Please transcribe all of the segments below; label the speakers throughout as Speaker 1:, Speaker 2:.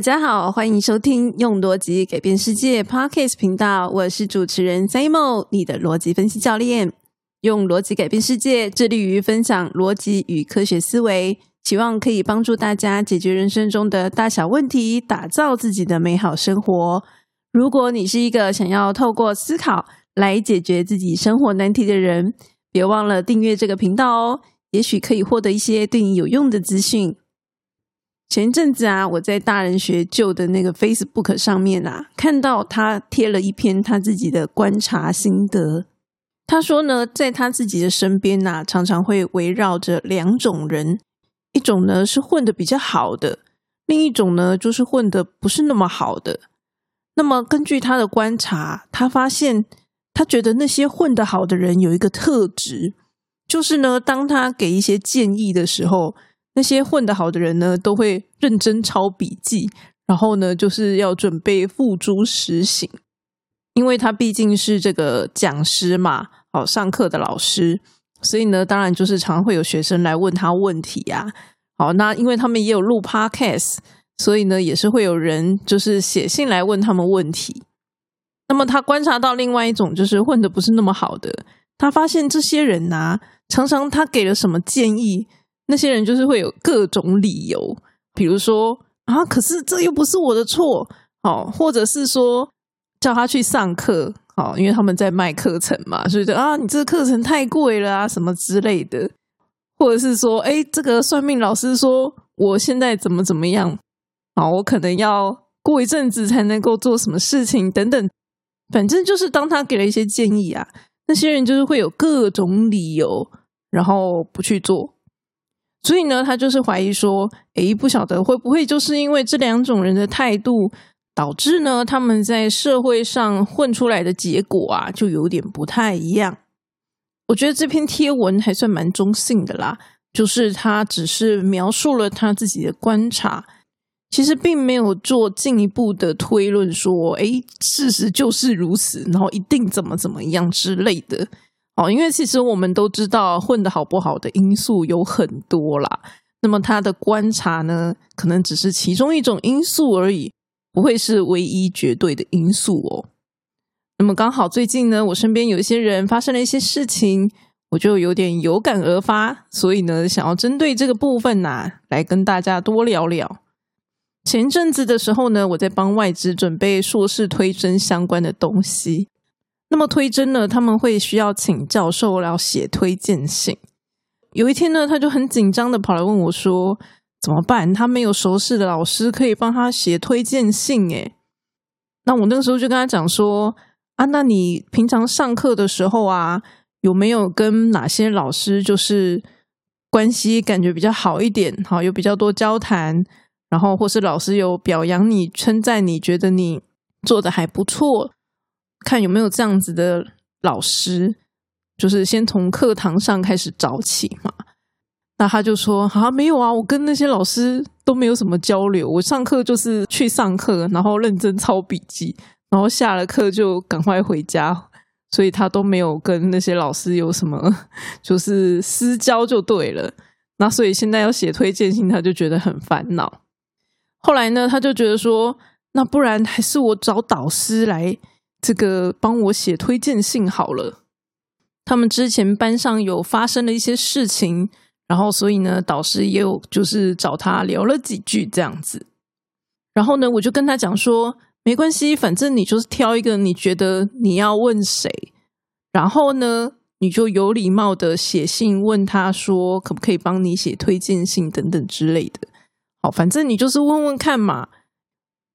Speaker 1: 大家好，欢迎收听用逻辑改变世界 Podcast 频道，我是主持人 Samo，你的逻辑分析教练。用逻辑改变世界，致力于分享逻辑与科学思维，希望可以帮助大家解决人生中的大小问题，打造自己的美好生活。如果你是一个想要透过思考来解决自己生活难题的人，别忘了订阅这个频道哦，也许可以获得一些对你有用的资讯。前一阵子啊，我在大人学旧的那个 Facebook 上面啊，看到他贴了一篇他自己的观察心得。他说呢，在他自己的身边呐，常常会围绕着两种人，一种呢是混的比较好的，另一种呢就是混的不是那么好的。那么根据他的观察，他发现他觉得那些混得好的人有一个特质，就是呢，当他给一些建议的时候。那些混得好的人呢，都会认真抄笔记，然后呢，就是要准备付诸实行。因为他毕竟是这个讲师嘛，好上课的老师，所以呢，当然就是常会有学生来问他问题呀。好，那因为他们也有录 podcast，所以呢，也是会有人就是写信来问他们问题。那么他观察到另外一种，就是混的不是那么好的，他发现这些人呐，常常他给了什么建议。那些人就是会有各种理由，比如说啊，可是这又不是我的错，好，或者是说叫他去上课，好，因为他们在卖课程嘛，所以就啊，你这个课程太贵了啊，什么之类的，或者是说，哎，这个算命老师说我现在怎么怎么样，啊，我可能要过一阵子才能够做什么事情等等，反正就是当他给了一些建议啊，那些人就是会有各种理由，然后不去做。所以呢，他就是怀疑说，诶，不晓得会不会就是因为这两种人的态度，导致呢他们在社会上混出来的结果啊，就有点不太一样。我觉得这篇贴文还算蛮中性的啦，就是他只是描述了他自己的观察，其实并没有做进一步的推论，说，诶，事实就是如此，然后一定怎么怎么样之类的。哦，因为其实我们都知道混的好不好的因素有很多啦。那么他的观察呢，可能只是其中一种因素而已，不会是唯一绝对的因素哦。那么刚好最近呢，我身边有一些人发生了一些事情，我就有点有感而发，所以呢，想要针对这个部分呐，来跟大家多聊聊。前阵子的时候呢，我在帮外资准备硕士推甄相关的东西。那么推甄呢？他们会需要请教授来写推荐信。有一天呢，他就很紧张的跑来问我说：“怎么办？他没有熟识的老师可以帮他写推荐信。”诶那我那个时候就跟他讲说：“啊，那你平常上课的时候啊，有没有跟哪些老师就是关系感觉比较好一点？好，有比较多交谈，然后或是老师有表扬你、称赞你，觉得你做的还不错。”看有没有这样子的老师，就是先从课堂上开始找起嘛。那他就说：“啊，没有啊，我跟那些老师都没有什么交流。我上课就是去上课，然后认真抄笔记，然后下了课就赶快回家。所以他都没有跟那些老师有什么 就是私交，就对了。那所以现在要写推荐信，他就觉得很烦恼。后来呢，他就觉得说：那不然还是我找导师来。”这个帮我写推荐信好了。他们之前班上有发生了一些事情，然后所以呢，导师也有就是找他聊了几句这样子。然后呢，我就跟他讲说，没关系，反正你就是挑一个你觉得你要问谁，然后呢，你就有礼貌的写信问他说，可不可以帮你写推荐信等等之类的。好，反正你就是问问看嘛。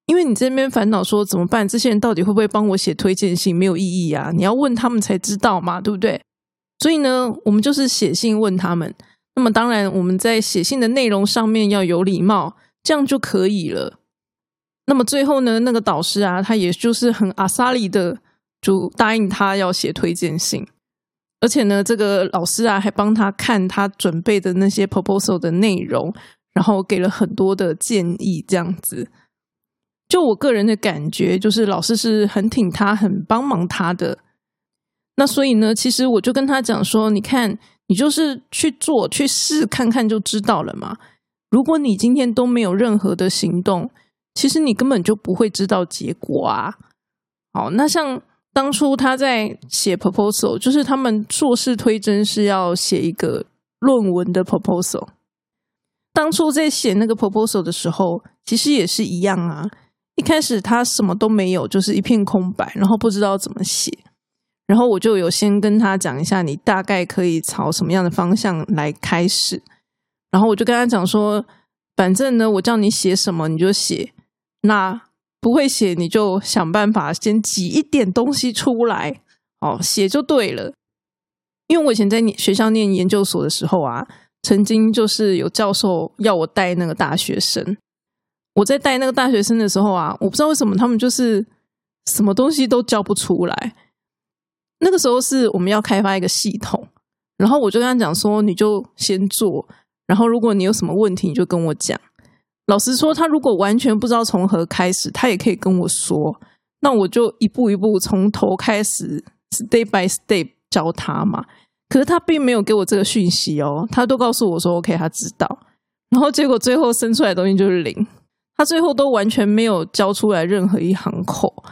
Speaker 1: 因为你这边烦恼说怎么办？这些人到底会不会帮我写推荐信？没有意义啊！你要问他们才知道嘛，对不对？所以呢，我们就是写信问他们。那么当然，我们在写信的内容上面要有礼貌，这样就可以了。那么最后呢，那个导师啊，他也就是很阿萨里的，就答应他要写推荐信。而且呢，这个老师啊，还帮他看他准备的那些 proposal 的内容，然后给了很多的建议，这样子。就我个人的感觉，就是老师是很挺他、很帮忙他的。那所以呢，其实我就跟他讲说：“你看，你就是去做、去试看看就知道了嘛。如果你今天都没有任何的行动，其实你根本就不会知道结果啊。好，那像当初他在写 proposal，就是他们硕士推甄是要写一个论文的 proposal。当初在写那个 proposal 的时候，其实也是一样啊。一开始他什么都没有，就是一片空白，然后不知道怎么写。然后我就有先跟他讲一下，你大概可以朝什么样的方向来开始。然后我就跟他讲说，反正呢，我叫你写什么你就写，那不会写你就想办法先挤一点东西出来，哦，写就对了。因为我以前在学校念研究所的时候啊，曾经就是有教授要我带那个大学生。我在带那个大学生的时候啊，我不知道为什么他们就是什么东西都教不出来。那个时候是我们要开发一个系统，然后我就跟他讲说，你就先做，然后如果你有什么问题，你就跟我讲。老实说，他如果完全不知道从何开始，他也可以跟我说，那我就一步一步从头开始，step by step 教他嘛。可是他并没有给我这个讯息哦，他都告诉我说 OK，他知道，然后结果最后生出来的东西就是零。他最后都完全没有交出来任何一行口，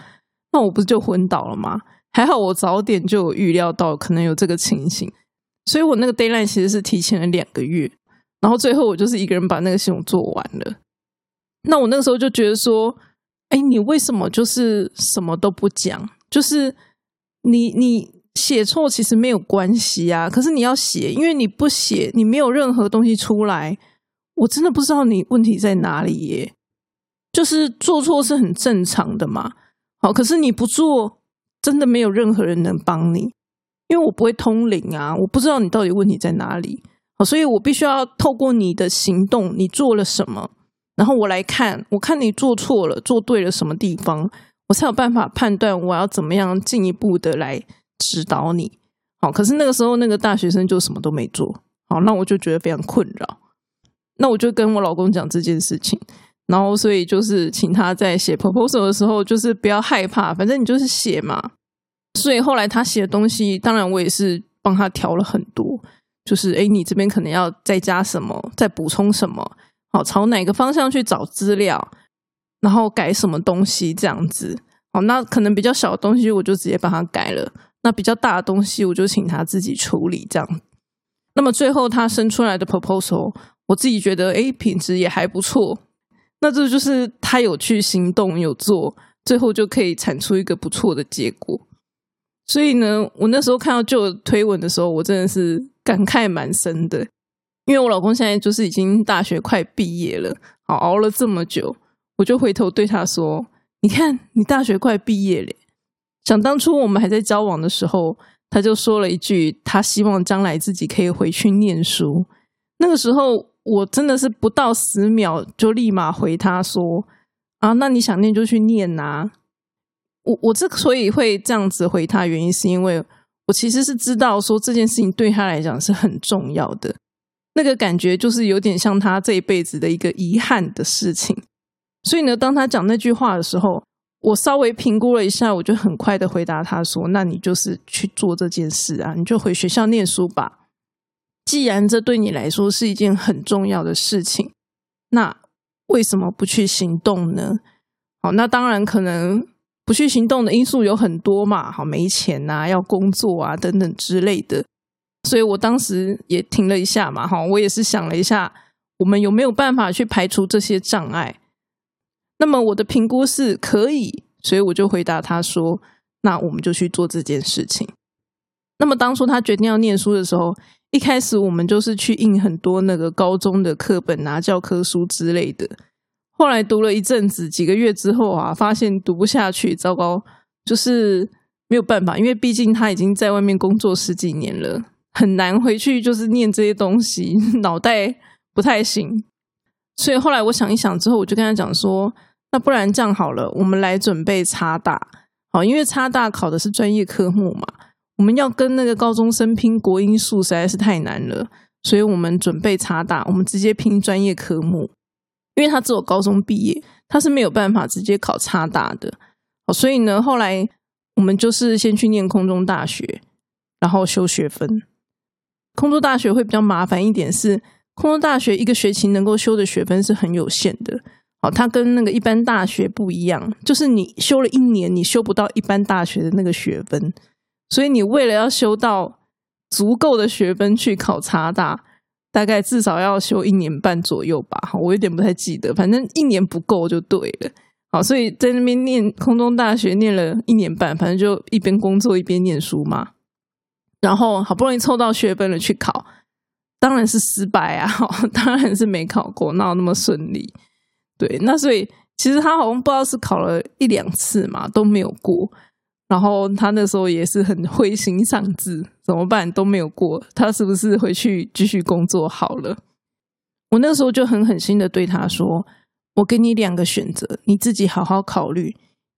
Speaker 1: 那我不是就昏倒了吗？还好我早点就有预料到可能有这个情形，所以我那个 d a y l i n e 其实是提前了两个月，然后最后我就是一个人把那个系统做完了。那我那个时候就觉得说，哎，你为什么就是什么都不讲？就是你你写错其实没有关系啊，可是你要写，因为你不写，你没有任何东西出来，我真的不知道你问题在哪里耶。就是做错是很正常的嘛，好，可是你不做，真的没有任何人能帮你，因为我不会通灵啊，我不知道你到底问题在哪里，好，所以我必须要透过你的行动，你做了什么，然后我来看，我看你做错了，做对了什么地方，我才有办法判断我要怎么样进一步的来指导你，好，可是那个时候那个大学生就什么都没做，好，那我就觉得非常困扰，那我就跟我老公讲这件事情。然后，所以就是请他在写 proposal 的时候，就是不要害怕，反正你就是写嘛。所以后来他写的东西，当然我也是帮他调了很多，就是哎，你这边可能要再加什么，再补充什么，好，朝哪个方向去找资料，然后改什么东西这样子。好，那可能比较小的东西，我就直接帮他改了；那比较大的东西，我就请他自己处理这样。那么最后他生出来的 proposal，我自己觉得哎，品质也还不错。那这就是他有去行动，有做，最后就可以产出一个不错的结果。所以呢，我那时候看到旧推文的时候，我真的是感慨蛮深的。因为我老公现在就是已经大学快毕业了，好熬了这么久，我就回头对他说：“你看，你大学快毕业了。想当初我们还在交往的时候，他就说了一句，他希望将来自己可以回去念书。那个时候。”我真的是不到十秒就立马回他说啊，那你想念就去念呐。我我之所以会这样子回他，原因是因为我其实是知道说这件事情对他来讲是很重要的，那个感觉就是有点像他这一辈子的一个遗憾的事情。所以呢，当他讲那句话的时候，我稍微评估了一下，我就很快的回答他说：“那你就是去做这件事啊，你就回学校念书吧。”既然这对你来说是一件很重要的事情，那为什么不去行动呢？好，那当然可能不去行动的因素有很多嘛，好，没钱呐，要工作啊，等等之类的。所以我当时也停了一下嘛，哈，我也是想了一下，我们有没有办法去排除这些障碍？那么我的评估是可以，所以我就回答他说：“那我们就去做这件事情。”那么当初他决定要念书的时候。一开始我们就是去印很多那个高中的课本啊、教科书之类的。后来读了一阵子，几个月之后啊，发现读不下去，糟糕，就是没有办法，因为毕竟他已经在外面工作十几年了，很难回去就是念这些东西，脑袋不太行。所以后来我想一想之后，我就跟他讲说：“那不然这样好了，我们来准备插大，好，因为插大考的是专业科目嘛。”我们要跟那个高中生拼国英数实在是太难了，所以我们准备差大，我们直接拼专业科目，因为他只有高中毕业，他是没有办法直接考差大的。所以呢，后来我们就是先去念空中大学，然后修学分。空中大学会比较麻烦一点，是空中大学一个学期能够修的学分是很有限的。
Speaker 2: 好，它跟那个一般大学不一样，就是你修了一年，你修不到一般大学的那个学分，所以你为了要修到足够的学分去考察大，大概至少要修一年半左右吧。我有点不太记得，反正一年不够就对了。好，所以在那边念空中大学念了一年半，反正就一边工作一边念书嘛。然后好不容易凑到学分了去考，当然是失败啊！当然是没考过，哪有那么顺利？对，那所以其实他好像不知道是考了一两次嘛，都没有过。然后他那时候也是很灰心丧志，怎么办都没有过，他是不是回去继续工作好了？我那时候就很狠心的对他说：“我给你两个选择，你自己好好考虑。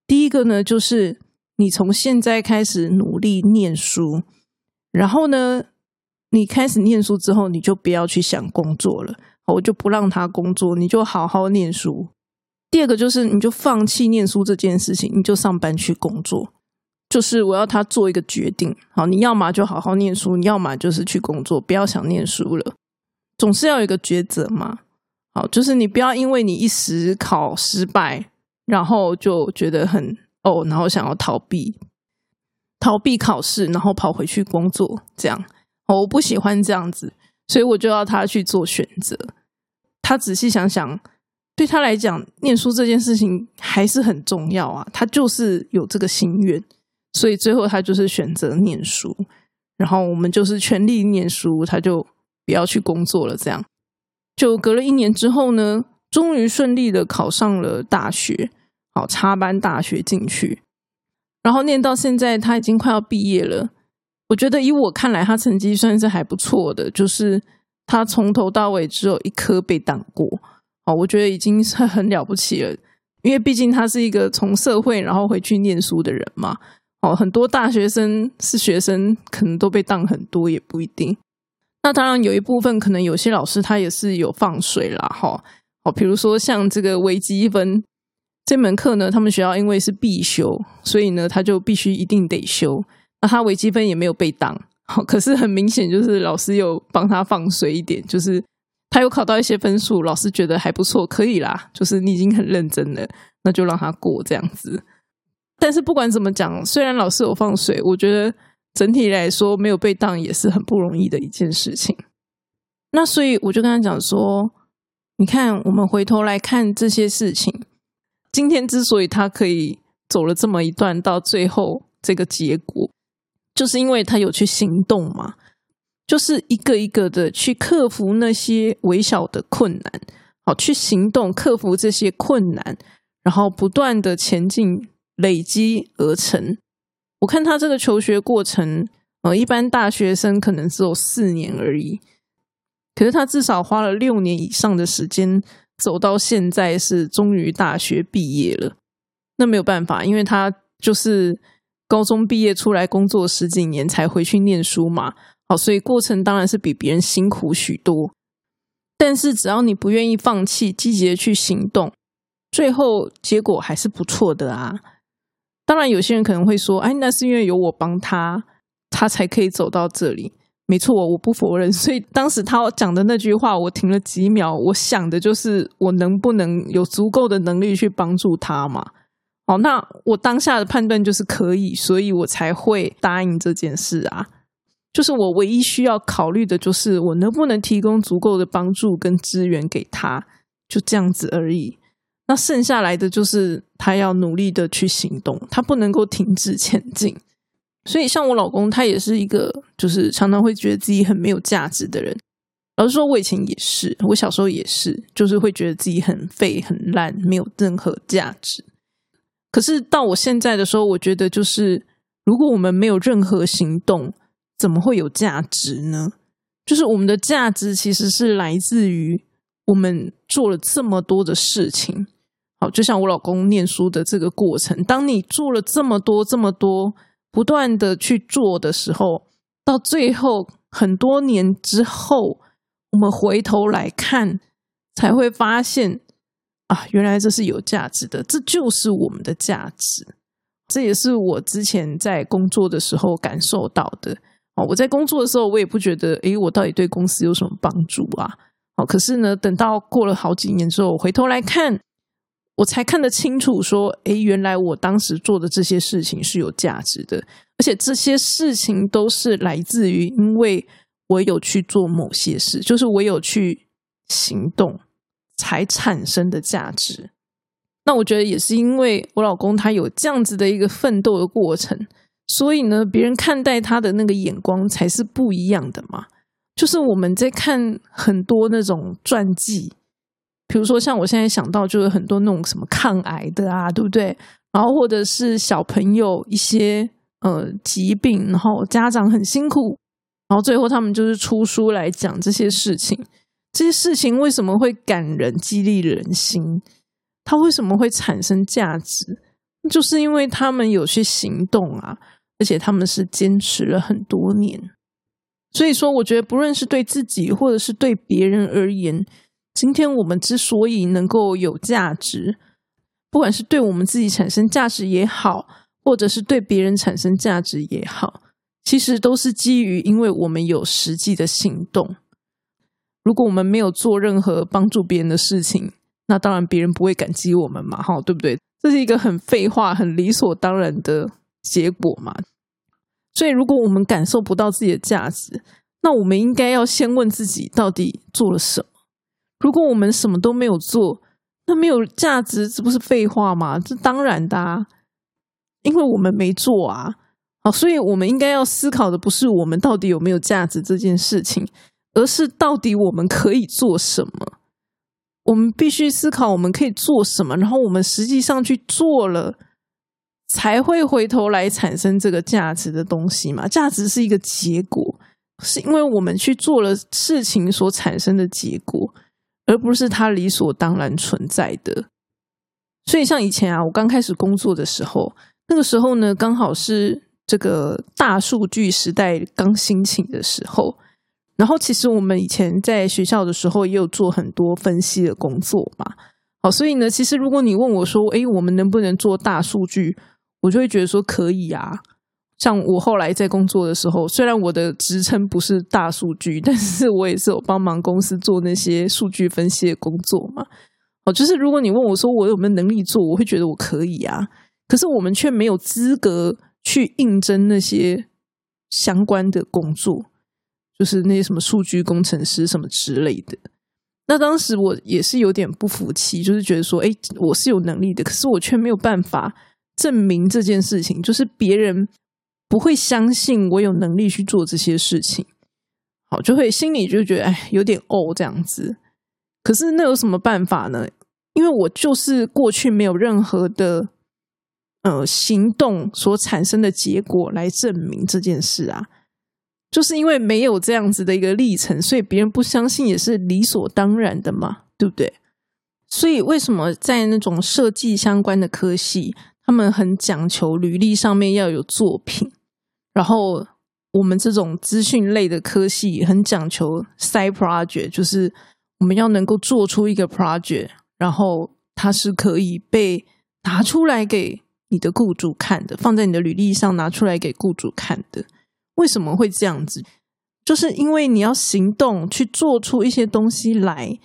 Speaker 2: 第一个呢，就是你从现在开始努力念书，然后呢，你开始念书之后，你就不要去想工作了。”我就不让他工作，你就好好念书。第二个就是，你就放弃念书这件事情，你就上班去工作。就是我要他做一个决定，好，你要么就好好念书，你要么就是去工作，不要想念书了。总是要有一个抉择嘛。好，就是你不要因为你一时考失败，然后就觉得很哦，然后想要逃避，逃避考试，然后跑回去工作，这样，哦我不喜欢这样子。所以我就要他去做选择。他仔细想想，对他来讲，念书这件事情还是很重要啊。他就是有这个心愿，所以最后他就是选择念书。然后我们就是全力念书，他就不要去工作了。这样，就隔了一年之后呢，终于顺利的考上了大学，好插班大学进去。然后念到现在，他已经快要毕业了。我觉得以我看来，他成绩算是还不错的，就是他从头到尾只有一科被挡过，好，我觉得已经是很了不起了。因为毕竟他是一个从社会然后回去念书的人嘛，哦，很多大学生是学生，可能都被当很多，也不一定。那当然有一部分可能有些老师他也是有放水啦，哈，哦，比如说像这个微积分这门课呢，他们学校因为是必修，所以呢他就必须一定得修。那他微积分也没有被当，好，可是很明显就是老师有帮他放水一点，就是他有考到一些分数，老师觉得还不错，可以啦，就是你已经很认真了，那就让他过这样子。但是不管怎么讲，虽然老师有放水，我觉得整体来说没有被当也是很不容易的一件事情。那所以我就跟他讲说，你看，我们回头来看这些事情，今天之所以他可以走了这么一段，到最后这个结果。就是因为他有去行动嘛，就是一个一个的去克服那些微小的困难，好去行动克服这些困难，然后不断的前进累积而成。我看他这个求学过程，呃，一般大学生可能只有四年而已，可是他至少花了六年以上的时间走到现在，是终于大学毕业了。那没有办法，因为他就是。高中毕业出来工作十几年才回去念书嘛，好，所以过程当然是比别人辛苦许多。但是只要你不愿意放弃，积极的去行动，最后结果还是不错的啊。当然，有些人可能会说：“哎，那是因为有我帮他，他才可以走到这里。”没错，我不否认。所以当时他讲的那句话，我停了几秒，我想的就是我能不能有足够的能力去帮助他嘛。哦，那我当下的判断就是可以，所以我才会答应这件事啊。就是我唯一需要考虑的，就是我能不能提供足够的帮助跟资源给他，就这样子而已。那剩下来的就是他要努力的去行动，他不能够停止前进。所以，像我老公，他也是一个就是常常会觉得自己很没有价值的人。老实说，我以前也是，我小时候也是，就是会觉得自己很废、很烂，没有任何价值。可是到我现在的时候，我觉得就是，如果我们没有任何行动，怎么会有价值呢？就是我们的价值其实是来自于我们做了这么多的事情。就像我老公念书的这个过程，当你做了这么多、这么多，不断的去做的时候，到最后很多年之后，我们回头来看，才会发现。啊，原来这是有价值的，这就是我们的价值。这也是我之前在工作的时候感受到的。哦，我在工作的时候，我也不觉得，诶，我到底对公司有什么帮助啊？哦，可是呢，等到过了好几年之后，我回头来看，我才看得清楚，说，诶，原来我当时做的这些事情是有价值的，而且这些事情都是来自于，因为我有去做某些事，就是我有去行动才产生的价值。那我觉得也是因为我老公他有这样子的一个奋斗的过程，所以呢，别人看待他的那个眼光才是不一样的嘛。就是我们在看很多那种传记。比如说，像我现在想到，就是很多那种什么抗癌的啊，对不对？然后或者是小朋友一些呃疾病，然后家长很辛苦，然后最后他们就是出书来讲这些事情。这些事情为什么会感人、激励人心？它为什么会产生价值？就是因为他们有去行动啊，而且他们是坚持了很多年。所以说，我觉得不论是对自己或者是对别人而言。今天我们之所以能够有价值，不管是对我们自己产生价值也好，或者是对别人产生价值也好，其实都是基于因为我们有实际的行动。如果我们没有做任何帮助别人的事情，那当然别人不会感激我们嘛，哈，对不对？这是一个很废话、很理所当然的结果嘛。所以，如果我们感受不到自己的价值，那我们应该要先问自己，到底做了什么。如果我们什么都没有做，那没有价值，这不是废话吗？这当然的，啊，因为我们没做啊。好，所以我们应该要思考的不是我们到底有没有价值这件事情，而是到底我们可以做什么。我们必须思考我们可以做什么，然后我们实际上去做了，才会回头来产生这个价值的东西嘛。价值是一个结果，是因为我们去做了事情所产生的结果。而不是它理所当然存在的，所以像以前啊，我刚开始工作的时候，那个时候呢，刚好是这个大数据时代刚兴起的时候。然后，其实我们以前在学校的时候，也有做很多分析的工作嘛。好，所以呢，其实如果你问我说，哎，我们能不能做大数据，我就会觉得说可以啊。像我后来在工作的时候，虽然我的职称不是大数据，但是我也是有帮忙公司做那些数据分析的工作嘛。哦，就是如果你问我说我有没有能力做，我会觉得我可以啊。可是我们却没有资格去应征那些相关的工作，就是那些什么数据工程师什么之类的。那当时我也是有点不服气，就是觉得说，哎，我是有能力的，可是我却没有办法证明这件事情，就是别人。不会相信我有能力去做这些事情，好，就会心里就觉得哎，有点哦这样子。可是那有什么办法呢？因为我就是过去没有任何的呃行动所产生的结果来证明这件事啊，就是因为没有这样子的一个历程，所以别人不相信也是理所当然的嘛，对不对？所以为什么在那种设计相关的科系？他们很讲求履历上面要有作品，然后我们这种资讯类的科系很讲求 side project，就是我们要能够做出一个 project，然后它是可以被拿出来给你的雇主看的，放在你的履历上拿出来给雇主看的。为什么会这样子？就是因为你要行动去做出一些东西来，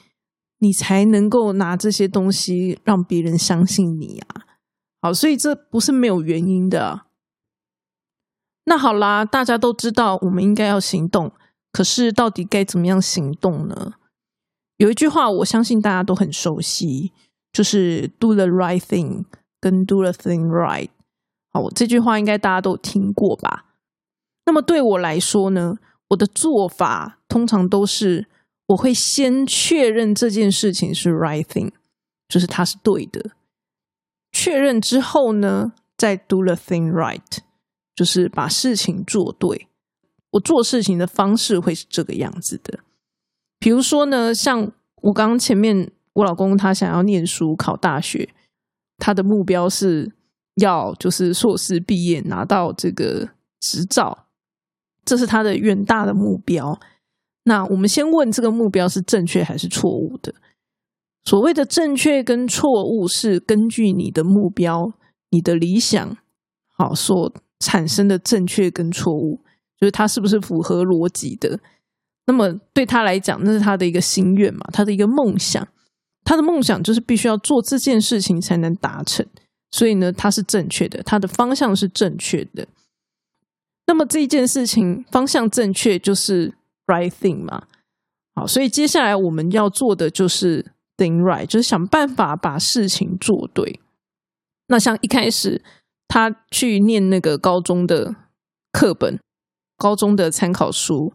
Speaker 2: 你才能够拿这些东西让别人相信你啊。好，所以这不是没有原因的。那好啦，大家都知道我们应该要行动，可是到底该怎么样行动呢？有一句话，我相信大家都很熟悉，就是 “do the right thing” 跟 “do the thing right”。好，这句话应该大家都听过吧？那么对我来说呢，我的做法通常都是我会先确认这件事情是 right thing，就是它是对的。确认之后呢，再 do the thing right，就是把事情做对。我做事情的方式会是这个样子的。比如说呢，像我刚刚前面，我老公他想要念书考大学，他的目标是要就是硕士毕业拿到这个执照，这是他的远大的目标。那我们先问这个目标是正确还是错误的？所谓的正确跟错误，是根据你的目标、你的理想，好所产生的正确跟错误，就是它是不是符合逻辑的。那么对他来讲，那是他的一个心愿嘛，他的一个梦想。他的梦想就是必须要做这件事情才能达成，所以呢，他是正确的，他的方向是正确的。那么这一件事情方向正确，就是 right thing 嘛。好，所以接下来我们要做的就是 thing right，就是想办法把事情做对。那像一开始他去念那个高中的课本、高中的参考书，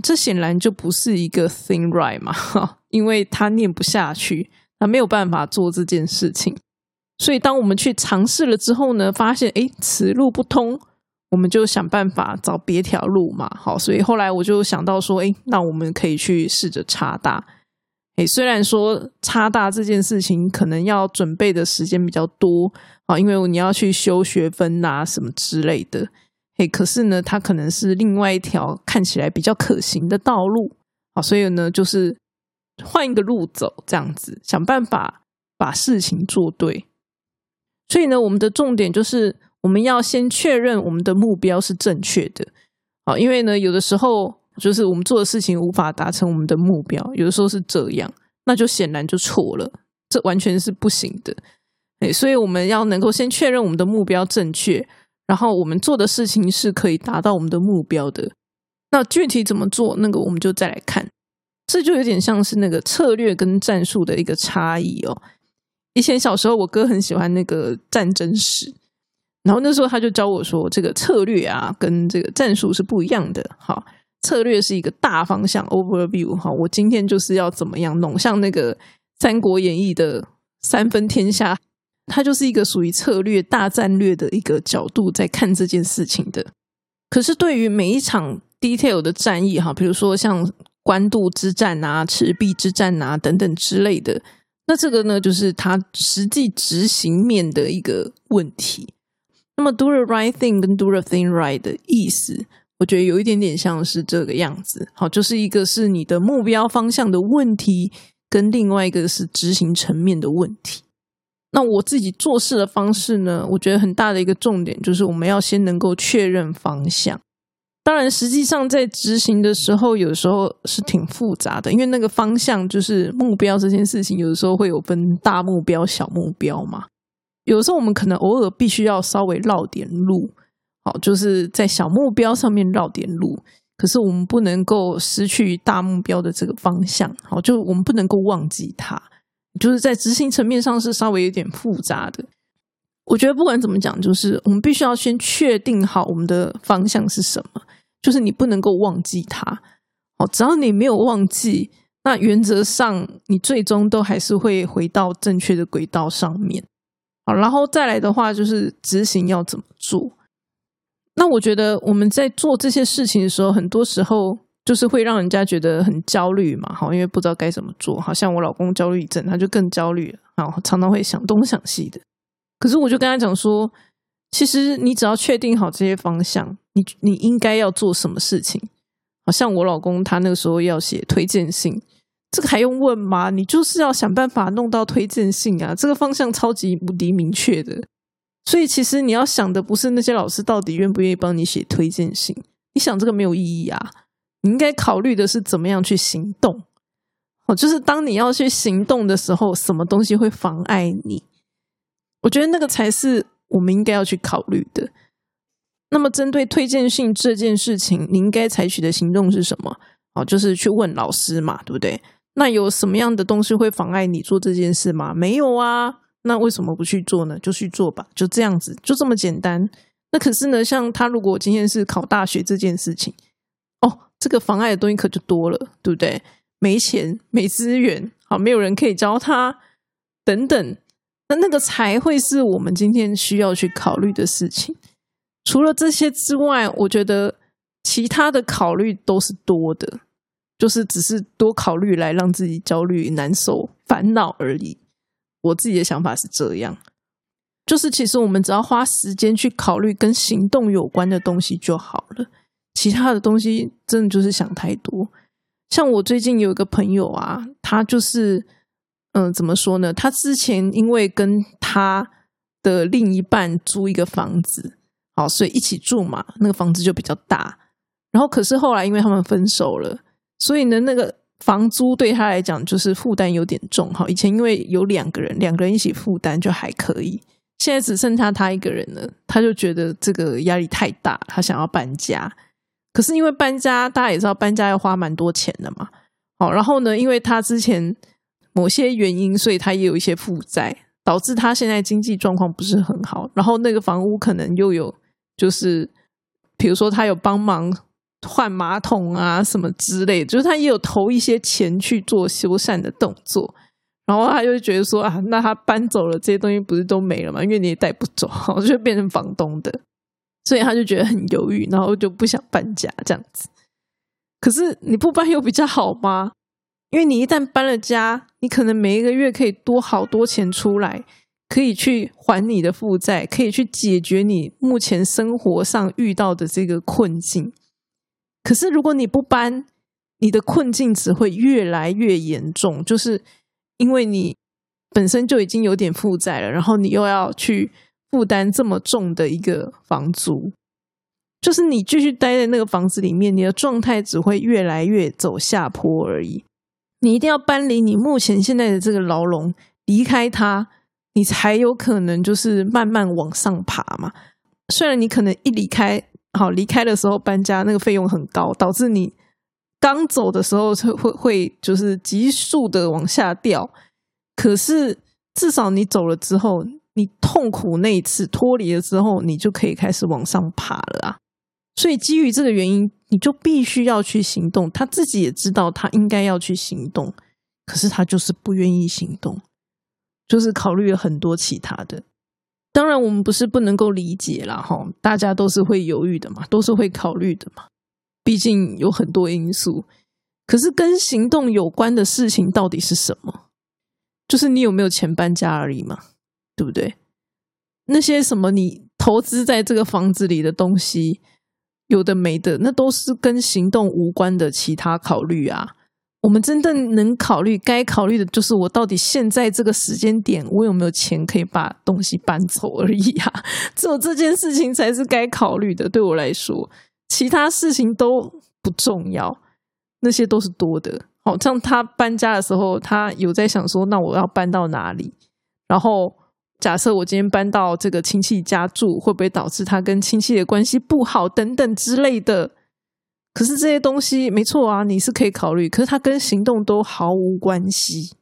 Speaker 2: 这显然就不是一个 thing right 嘛，因为他念不下去，他没有办法做这件事情。所以当我们去尝试了之后呢，发现诶此路不通。我们就想办法找别条路嘛，好，所以后来我就想到说，哎，那我们可以去试着插大，哎，虽然说差大这件事情可能要准备的时间比较多啊，因为你要去修学分啊什么之类的，哎，可是呢，它可能是另外一条看起来比较可行的道路啊，所以呢，就是换一个路走，这样子想办法把事情做对。所以呢，我们的重点就是。我们要先确认我们的目标是正确的，好，因为呢，有的时候就是我们做的事情无法达成我们的目标，有的时候是这样，那就显然就错了，这完全是不行的。哎，所以我们要能够先确认我们的目标正确，然后我们做的事情是可以达到我们的目标的。那具体怎么做，那个我们就再来看，这就有点像是那个策略跟战术的一个差异哦。以前小时候，我哥很喜欢那个战争史。然后那时候他就教我说，这个策略啊跟这个战术是不一样的。哈，策略是一个大方向 overview。哈，我今天就是要怎么样弄，像那个《三国演义》的三分天下，它就是一个属于策略大战略的一个角度在看这件事情的。可是对于每一场 detail 的战役，哈，比如说像官渡之战啊、赤壁之战啊等等之类的，那这个呢，就是它实际执行面的一个问题。那么 do the right thing 跟 do the thing right 的意思，我觉得有一点点像是这个样子。好，就是一个是你的目标方向的问题，跟另外一个是执行层面的问题。那我自己做事的方式呢，我觉得很大的一个重点就是我们要先能够确认方向。当然，实际上在执行的时候，有时候是挺复杂的，因为那个方向就是目标这件事情，有的时候会有分大目标、小目标嘛。有时候我们可能偶尔必须要稍微绕点路，好，就是在小目标上面绕点路。可是我们不能够失去大目标的这个方向，好，就我们不能够忘记它。就是在执行层面上是稍微有点复杂的。我觉得不管怎么讲，就是我们必须要先确定好我们的方向是什么，就是你不能够忘记它。好，只要你没有忘记，那原则上你最终都还是会回到正确的轨道上面。好，然后再来的话就是执行要怎么做？那我觉得我们在做这些事情的时候，很多时候就是会让人家觉得很焦虑嘛。好，因为不知道该怎么做。好像我老公焦虑症，他就更焦虑了。然后，常常会想东想西的。可是我就跟他讲说，其实你只要确定好这些方向，你你应该要做什么事情。好像我老公他那个时候要写推荐信。这个还用问吗？你就是要想办法弄到推荐信啊！这个方向超级无敌明确的，所以其实你要想的不是那些老师到底愿不愿意帮你写推荐信，你想这个没有意义啊！你应该考虑的是怎么样去行动。哦，就是当你要去行动的时候，什么东西会妨碍你？我觉得那个才是我们应该要去考虑的。那么，针对推荐信这件事情，你应该采取的行动是什么？哦，就是去问老师嘛，对不对？那有什么样的东西会妨碍你做这件事吗？没有啊，那为什么不去做呢？就去做吧，就这样子，就这么简单。那可是呢，像他如果今天是考大学这件事情，哦，这个妨碍的东西可就多了，对不对？没钱、没资源，好，没有人可以教他，等等，那那个才会是我们今天需要去考虑的事情。除了这些之外，我觉得其他的考虑都是多的。就是只是多考虑来让自己焦虑、难受、烦恼而已。我自己的想法是这样，就是其实我们只要花时间去考虑跟行动有关的东西就好了，其他的东西真的就是想太多。像我最近有一个朋友啊，他就是嗯，怎么说呢？他之前因为跟他的另一半租一个房子，好，所以一起住嘛，那个房子就比较大。然后可是后来因为他们分手了。所以呢，那个房租对他来讲就是负担有点重哈。以前因为有两个人，两个人一起负担就还可以，现在只剩下他一个人了，他就觉得这个压力太大，他想要搬家。可是因为搬家，大家也知道搬家要花蛮多钱的嘛。好，然后呢，因为他之前某些原因，所以他也有一些负债，导致他现在经济状况不是很好。然后那个房屋可能又有，就是比如说他有帮忙。换马桶啊，什么之类，就是他也有投一些钱去做修缮的动作，然后他就觉得说啊，那他搬走了这些东西不是都没了吗？因为你也带不走，就变成房东的，所以他就觉得很犹豫，然后就不想搬家这样子。可是你不搬又比较好吗？因为你一旦搬了家，你可能每一个月可以多好多钱出来，可以去还你的负债，可以去解决你目前生活上遇到的这个困境。可是，如果你不搬，你的困境只会越来越严重。就是因为你本身就已经有点负债了，然后你又要去负担这么重的一个房租，就是你继续待在那个房子里面，你的状态只会越来越走下坡而已。你一定要搬离你目前现在的这个牢笼，离开它，你才有可能就是慢慢往上爬嘛。虽然你可能一离开。好，离开的时候搬家那个费用很高，导致你刚走的时候会会就是急速的往下掉。可是至少你走了之后，你痛苦那一次脱离了之后，你就可以开始往上爬了啊！所以基于这个原因，你就必须要去行动。他自己也知道他应该要去行动，可是他就是不愿意行动，就是考虑了很多其他的。当然，我们不是不能够理解啦，哈，大家都是会犹豫的嘛，都是会考虑的嘛。毕竟有很多因素，可是跟行动有关的事情到底是什么？就是你有没有钱搬家而已嘛，对不对？那些什么你投资在这个房子里的东西，有的没的，那都是跟行动无关的其他考虑啊。我们真正能考虑、该考虑的，就是我到底现在这个时间点，我有没有钱可以把东西搬走而已啊！只有这件事情才是该考虑的。对我来说，其他事情都不重要，那些都是多的。好像他搬家的时候，他有在想说，那我要搬到哪里？然后假设我今天搬到这个亲戚家住，会不会导致他跟亲戚的关系不好等等之类的？可是这些东西没错啊，你是可以考虑。可是它跟行动都毫无关系，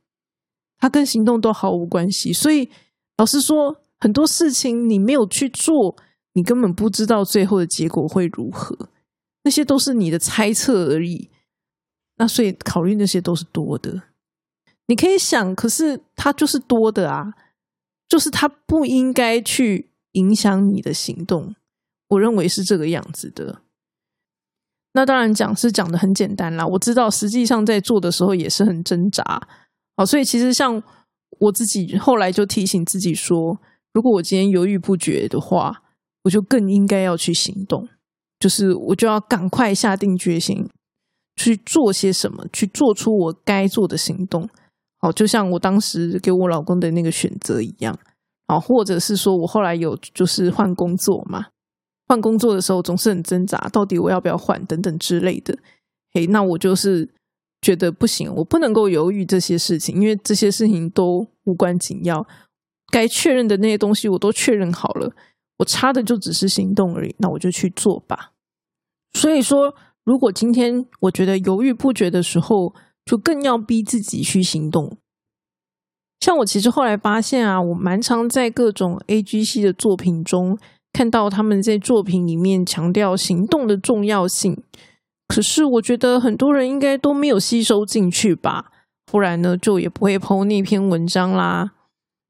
Speaker 2: 它跟行动都毫无关系。所以老实说，很多事情你没有去做，你根本不知道最后的结果会如何。那些都是你的猜测而已。那所以考虑那些都是多的。你可以想，可是它就是多的啊，就是它不应该去影响你的行动。我认为是这个样子的。那当然讲是讲的很简单啦，我知道实际上在做的时候也是很挣扎，好，所以其实像我自己后来就提醒自己说，如果我今天犹豫不决的话，我就更应该要去行动，就是我就要赶快下定决心去做些什么，去做出我该做的行动，好，就像我当时给我老公的那个选择一样，啊，或者是说我后来有就是换工作嘛。换工作的时候总是很挣扎，到底我要不要换等等之类的。嘿，那我就是觉得不行，我不能够犹豫这些事情，因为这些事情都无关紧要。该确认的那些东西我都确认好了，我差的就只是行动而已。那我就去做吧。所以说，如果今天我觉得犹豫不决的时候，就更要逼自己去行动。像我其实后来发现啊，我蛮常在各种 A G C 的作品中。看到他们在作品里面强调行动的重要性，可是我觉得很多人应该都没有吸收进去吧，不然呢就也不会剖那篇文章啦。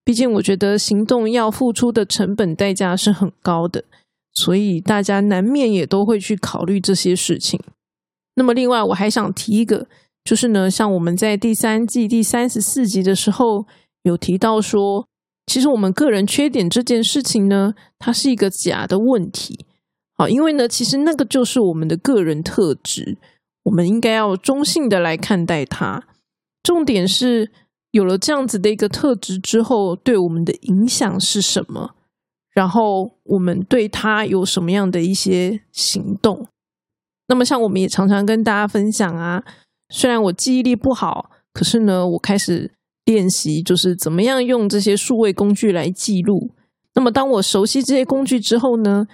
Speaker 2: 毕竟我觉得行动要付出的成本代价是很高的，所以大家难免也都会去考虑这些事情。那么另外我还想提一个，就是呢，像我们在第三季第三十四集的时候有提到说。其实我们个人缺点这件事情呢，它是一个假的问题。好，因为呢，其实那个就是我们的个人特质，我们应该要中性的来看待它。重点是有了这样子的一个特质之后，对我们的影响是什么？然后我们对它有什么样的一些行动？那么，像我们也常常跟大家分享啊，虽然我记忆力不好，可是呢，我开始练习，就是怎么样用这些数位工具来记录。那么，当我熟悉这些工具之后呢，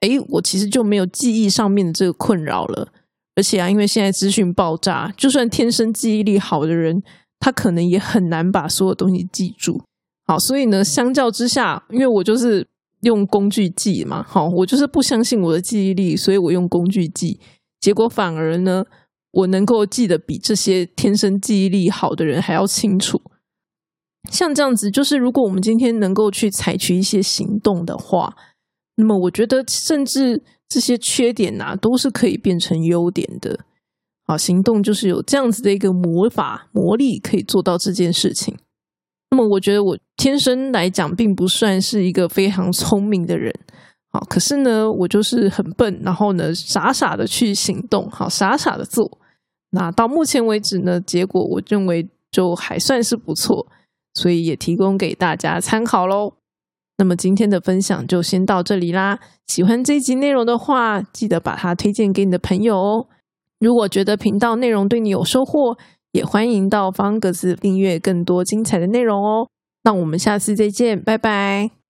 Speaker 2: 诶，我其实就没有记忆上面的这个困扰了。而且啊，因为现在资讯爆炸，就算天生记忆力好的人，他可能也很难把所有东西记住。好，所以呢，相较之下，因为我就是用工具记嘛，好，我就是不相信我的记忆力，所以我用工具记，结果反而呢，我能够记得比这些天生记忆力好的人还要清楚。像这样子，就是如果我们今天能够去采取一些行动的话，那么我觉得甚至。这些缺点呐，都是可以变成优点的。好，行动就是有这样子的一个魔法魔力，可以做到这件事情。那么，我觉得我天生来讲，并不算是一个非常聪明的人。好，可是呢，我就是很笨，然后呢，傻傻的去行动，好，傻傻的做。那到目前为止呢，结果我认为就还算是不错，所以也提供给大家参考喽。那么今天的分享就先到这里啦。喜欢这一集内容的话，记得把它推荐给你的朋友哦。如果觉得频道内容对你有收获，也欢迎到方格子订阅更多精彩的内容哦。那我们下次再见，拜拜。